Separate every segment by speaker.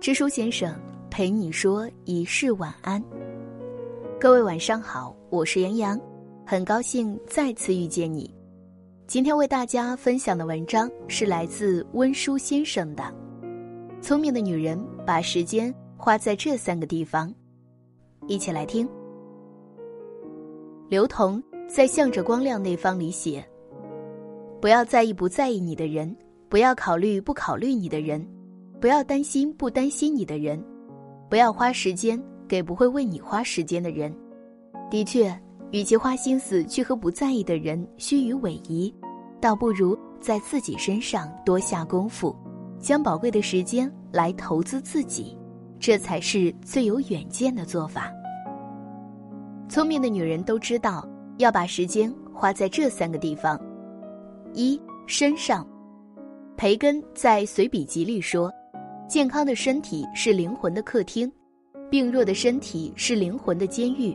Speaker 1: 知书先生陪你说一世晚安。各位晚上好，我是杨洋，很高兴再次遇见你。今天为大家分享的文章是来自温书先生的《聪明的女人把时间花在这三个地方》，一起来听。刘同在《向着光亮那方》里写：“不要在意不在意你的人。”不要考虑不考虑你的人，不要担心不担心你的人，不要花时间给不会为你花时间的人。的确，与其花心思去和不在意的人虚与委蛇，倒不如在自己身上多下功夫，将宝贵的时间来投资自己，这才是最有远见的做法。聪明的女人都知道要把时间花在这三个地方：一身上。培根在随笔集里说：“健康的身体是灵魂的客厅，病弱的身体是灵魂的监狱。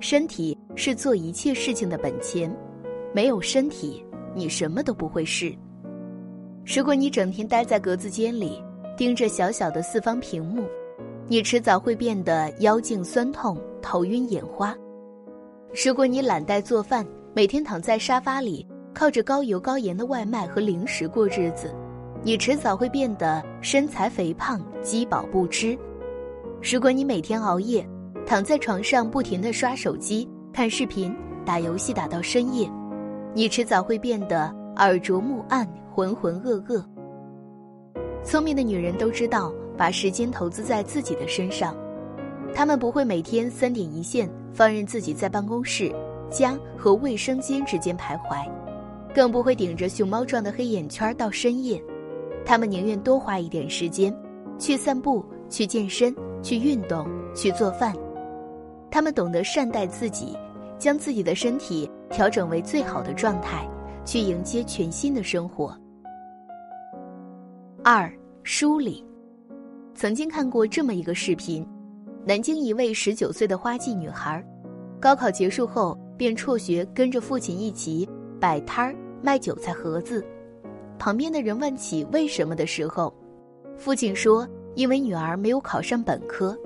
Speaker 1: 身体是做一切事情的本钱，没有身体，你什么都不会是。如果你整天待在格子间里，盯着小小的四方屏幕，你迟早会变得腰颈酸痛、头晕眼花。如果你懒怠做饭，每天躺在沙发里。”靠着高油高盐的外卖和零食过日子，你迟早会变得身材肥胖、饥饱不知。如果你每天熬夜，躺在床上不停地刷手机、看视频、打游戏打到深夜，你迟早会变得耳拙目暗、浑浑噩噩。聪明的女人都知道把时间投资在自己的身上，她们不会每天三点一线，放任自己在办公室、家和卫生间之间徘徊。更不会顶着熊猫状的黑眼圈到深夜，他们宁愿多花一点时间，去散步、去健身、去运动、去做饭。他们懂得善待自己，将自己的身体调整为最好的状态，去迎接全新的生活。二梳理，曾经看过这么一个视频：南京一位十九岁的花季女孩，高考结束后便辍学，跟着父亲一起摆摊儿。卖韭菜盒子，旁边的人问起为什么的时候，父亲说：“因为女儿没有考上本科。”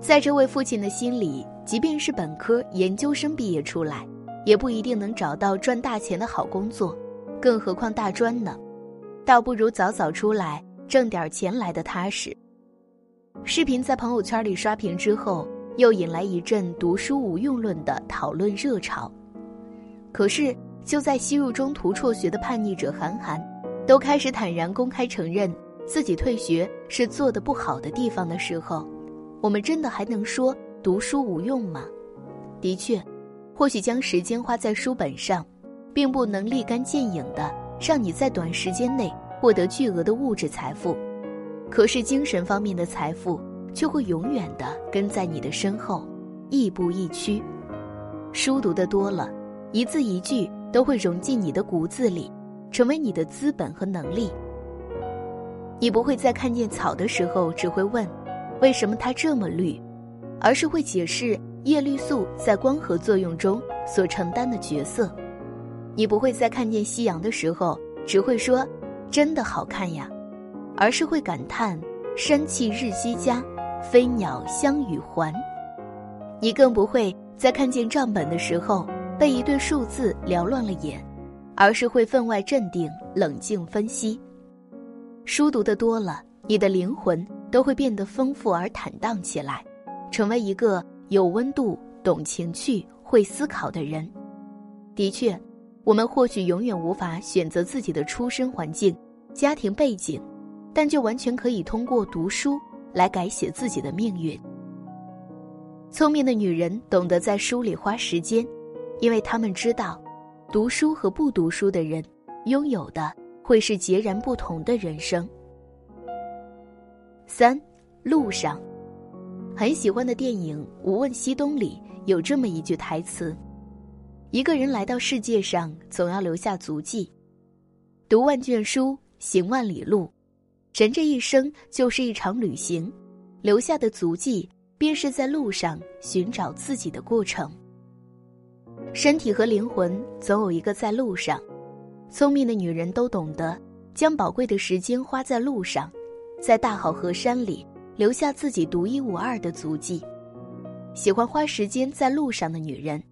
Speaker 1: 在这位父亲的心里，即便是本科、研究生毕业出来，也不一定能找到赚大钱的好工作，更何况大专呢？倒不如早早出来挣点钱来的踏实。视频在朋友圈里刷屏之后，又引来一阵“读书无用论”的讨论热潮。可是。就在吸入中途辍学的叛逆者韩寒，都开始坦然公开承认自己退学是做的不好的地方的时候，我们真的还能说读书无用吗？的确，或许将时间花在书本上，并不能立竿见影的让你在短时间内获得巨额的物质财富，可是精神方面的财富却会永远的跟在你的身后，亦步亦趋。书读的多了，一字一句。都会融进你的骨子里，成为你的资本和能力。你不会在看见草的时候只会问，为什么它这么绿，而是会解释叶绿素在光合作用中所承担的角色。你不会在看见夕阳的时候只会说，真的好看呀，而是会感叹山气日夕佳，飞鸟相与还。你更不会在看见账本的时候。被一对数字缭乱了眼，而是会分外镇定、冷静分析。书读的多了，你的灵魂都会变得丰富而坦荡起来，成为一个有温度、懂情趣、会思考的人。的确，我们或许永远无法选择自己的出身环境、家庭背景，但就完全可以通过读书来改写自己的命运。聪明的女人懂得在书里花时间。因为他们知道，读书和不读书的人拥有的会是截然不同的人生。三，路上，很喜欢的电影《无问西东》里有这么一句台词：“一个人来到世界上，总要留下足迹。读万卷书，行万里路，人这一生就是一场旅行，留下的足迹便是在路上寻找自己的过程。”身体和灵魂总有一个在路上，聪明的女人都懂得将宝贵的时间花在路上，在大好河山里留下自己独一无二的足迹。喜欢花时间在路上的女人，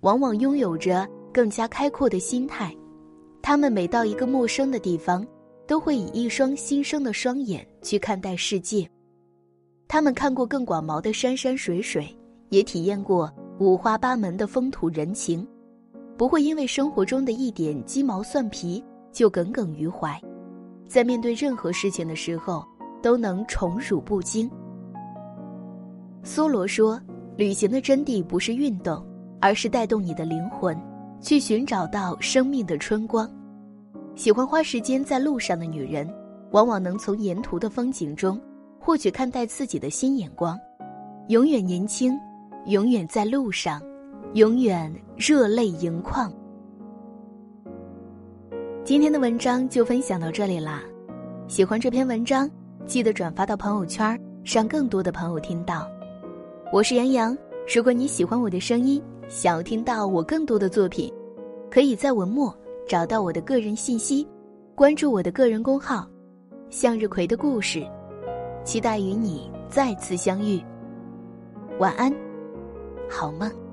Speaker 1: 往往拥有着更加开阔的心态。她们每到一个陌生的地方，都会以一双新生的双眼去看待世界。她们看过更广袤的山山水水，也体验过五花八门的风土人情，不会因为生活中的一点鸡毛蒜皮就耿耿于怀，在面对任何事情的时候都能宠辱不惊。梭罗说。旅行的真谛不是运动，而是带动你的灵魂，去寻找到生命的春光。喜欢花时间在路上的女人，往往能从沿途的风景中，获取看待自己的新眼光。永远年轻，永远在路上，永远热泪盈眶。今天的文章就分享到这里啦，喜欢这篇文章，记得转发到朋友圈，让更多的朋友听到。我是杨洋，如果你喜欢我的声音，想要听到我更多的作品，可以在文末找到我的个人信息，关注我的个人公号“向日葵的故事”，期待与你再次相遇。晚安，好梦。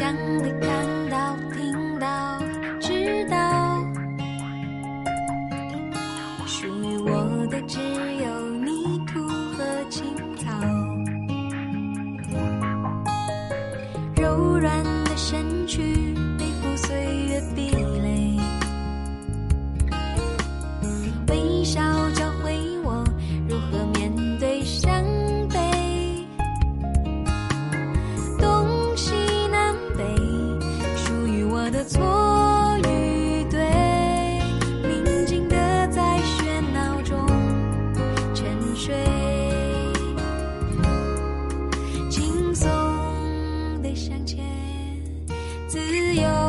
Speaker 2: 想的看向前自由。